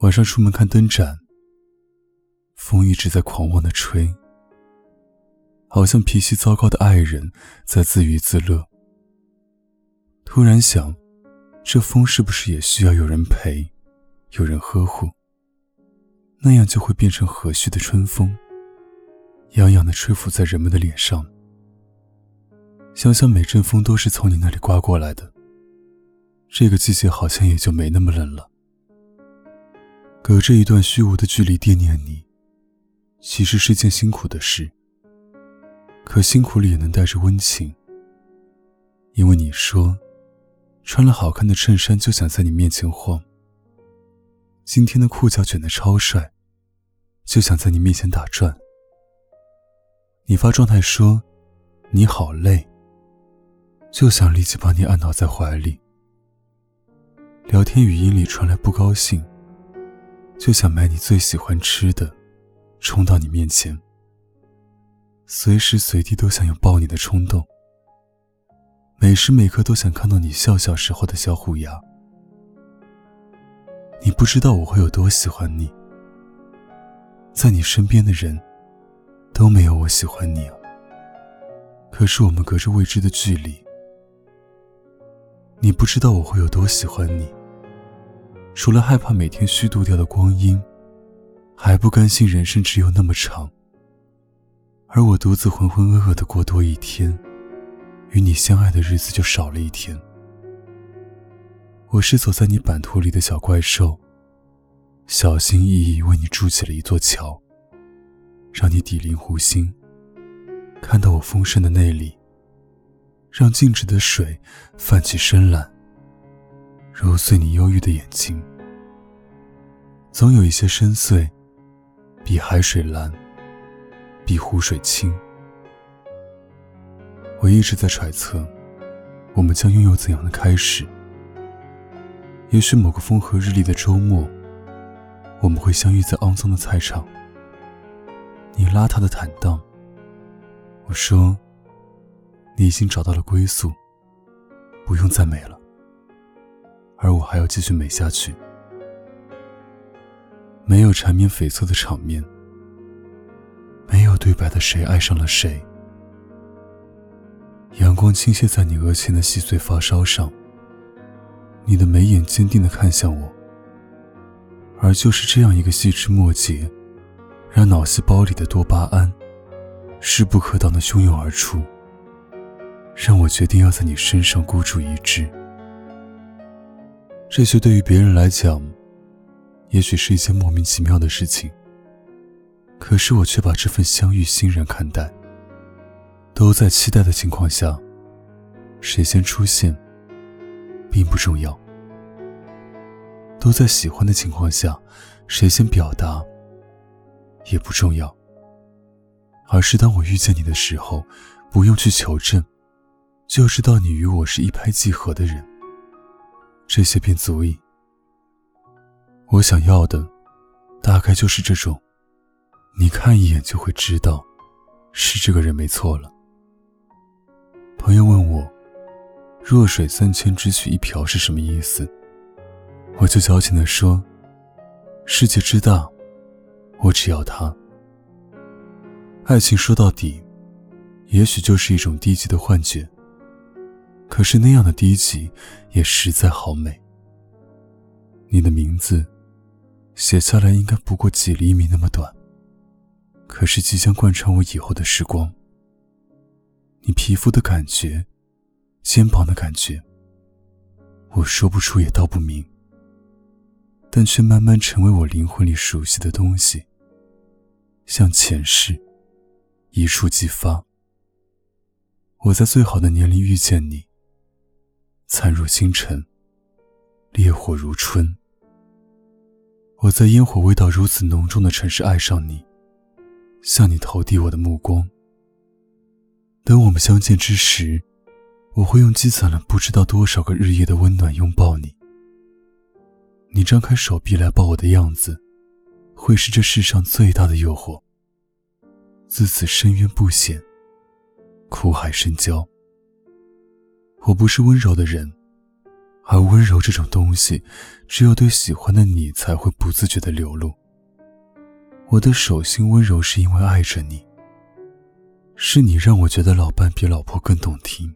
晚上出门看灯展，风一直在狂妄的吹，好像脾气糟糕的爱人在自娱自乐。突然想，这风是不是也需要有人陪，有人呵护？那样就会变成和煦的春风，痒痒的吹拂在人们的脸上。想想每阵风都是从你那里刮过来的，这个季节好像也就没那么冷了。隔着一段虚无的距离惦念你，其实是件辛苦的事。可辛苦里也能带着温情，因为你说，穿了好看的衬衫就想在你面前晃。今天的裤脚卷得超帅，就想在你面前打转。你发状态说你好累，就想立即把你按倒在怀里。聊天语音里传来不高兴，就想买你最喜欢吃的，冲到你面前。随时随地都想有抱你的冲动，每时每刻都想看到你笑笑时候的小虎牙。你不知道我会有多喜欢你，在你身边的人都没有我喜欢你啊。可是我们隔着未知的距离，你不知道我会有多喜欢你。除了害怕每天虚度掉的光阴，还不甘心人生只有那么长，而我独自浑浑噩噩的过多一天，与你相爱的日子就少了一天。我是走在你版图里的小怪兽，小心翼翼为你筑起了一座桥，让你抵邻湖心，看到我丰盛的内里，让静止的水泛起深蓝，揉碎你忧郁的眼睛。总有一些深邃，比海水蓝，比湖水清。我一直在揣测，我们将拥有怎样的开始。也许某个风和日丽的周末，我们会相遇在肮脏的菜场。你邋遢的坦荡，我说，你已经找到了归宿，不用再美了。而我还要继续美下去。没有缠绵悱恻的场面，没有对白的谁爱上了谁。阳光倾泻在你额前的细碎发梢上。你的眉眼坚定地看向我，而就是这样一个细枝末节，让脑细胞里的多巴胺势不可挡地汹涌而出，让我决定要在你身上孤注一掷。这些对于别人来讲，也许是一件莫名其妙的事情，可是我却把这份相遇欣然看待。都在期待的情况下，谁先出现？并不重要，都在喜欢的情况下，谁先表达也不重要，而是当我遇见你的时候，不用去求证，就知道你与我是一拍即合的人，这些便足以。我想要的，大概就是这种，你看一眼就会知道，是这个人没错了。朋友问我。弱水三千，只取一瓢是什么意思？我就矫情地说：“世界之大，我只要它。爱情说到底，也许就是一种低级的幻觉。可是那样的低级，也实在好美。你的名字，写下来应该不过几厘米那么短，可是即将贯穿我以后的时光。你皮肤的感觉。”肩膀的感觉，我说不出也道不明，但却慢慢成为我灵魂里熟悉的东西，像前世，一触即发。我在最好的年龄遇见你，灿若星辰，烈火如春。我在烟火味道如此浓重的城市爱上你，向你投递我的目光。等我们相见之时，我会用积攒了不知道多少个日夜的温暖拥抱你。你张开手臂来抱我的样子，会是这世上最大的诱惑。自此深渊不显，苦海深交。我不是温柔的人。而温柔这种东西，只有对喜欢的你才会不自觉的流露。我的手心温柔，是因为爱着你。是你让我觉得老伴比老婆更动听。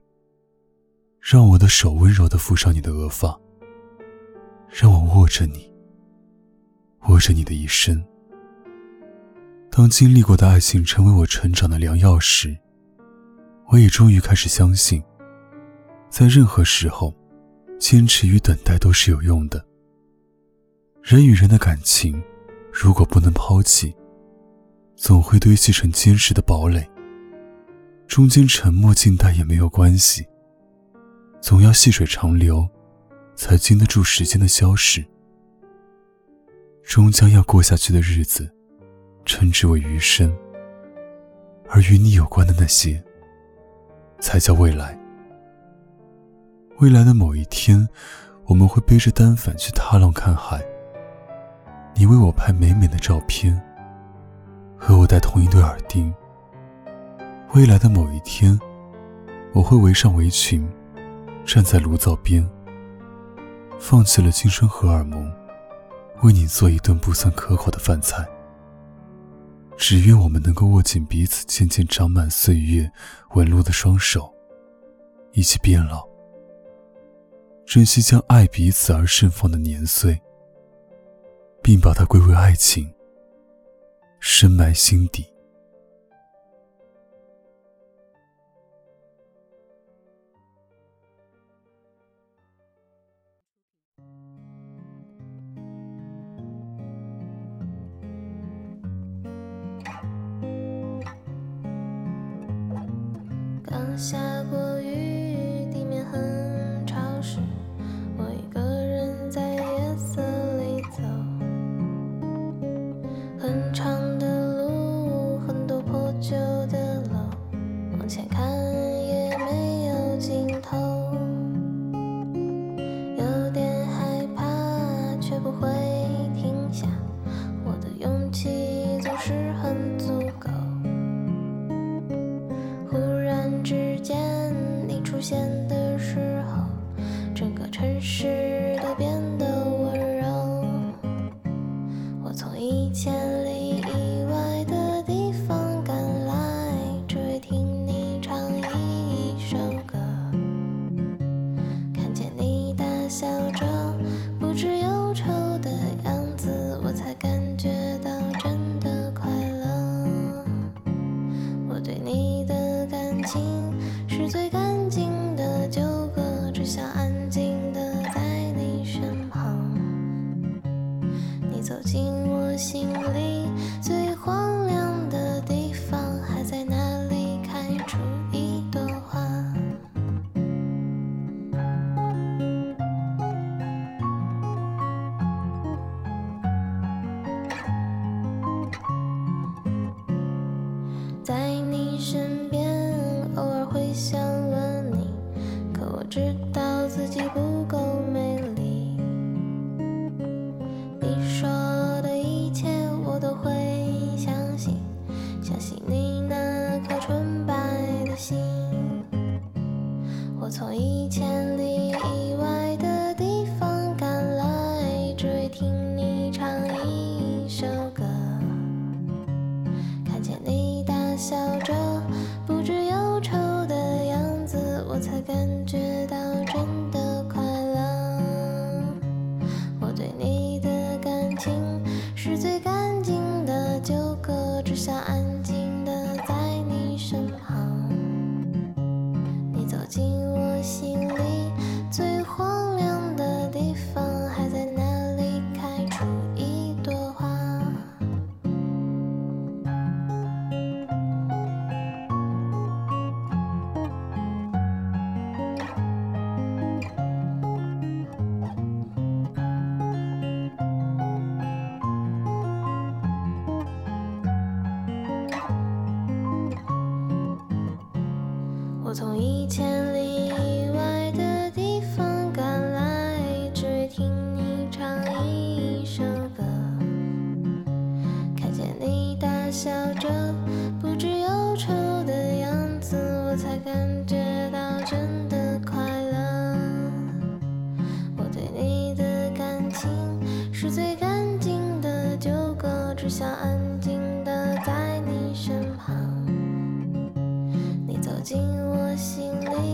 让我的手温柔的抚上你的额发，让我握着你，握着你的一生。当经历过的爱情成为我成长的良药时，我也终于开始相信，在任何时候。坚持与等待都是有用的。人与人的感情，如果不能抛弃，总会堆积成坚实的堡垒。中间沉默静待也没有关系，总要细水长流，才经得住时间的消逝。终将要过下去的日子，称之为余生。而与你有关的那些，才叫未来。未来的某一天，我们会背着单反去踏浪看海。你为我拍美美的照片，和我戴同一对耳钉。未来的某一天，我会围上围裙，站在炉灶边，放弃了青春荷尔蒙，为你做一顿不算可口的饭菜。只愿我们能够握紧彼此渐渐长满岁月纹路的双手，一起变老。珍惜将爱彼此而盛放的年岁，并把它归为爱情，深埋心底。想吻你，可我知道自己不够美丽。你说的一切我都会相信，相信你那颗纯白的心。我从一千里。进我心里。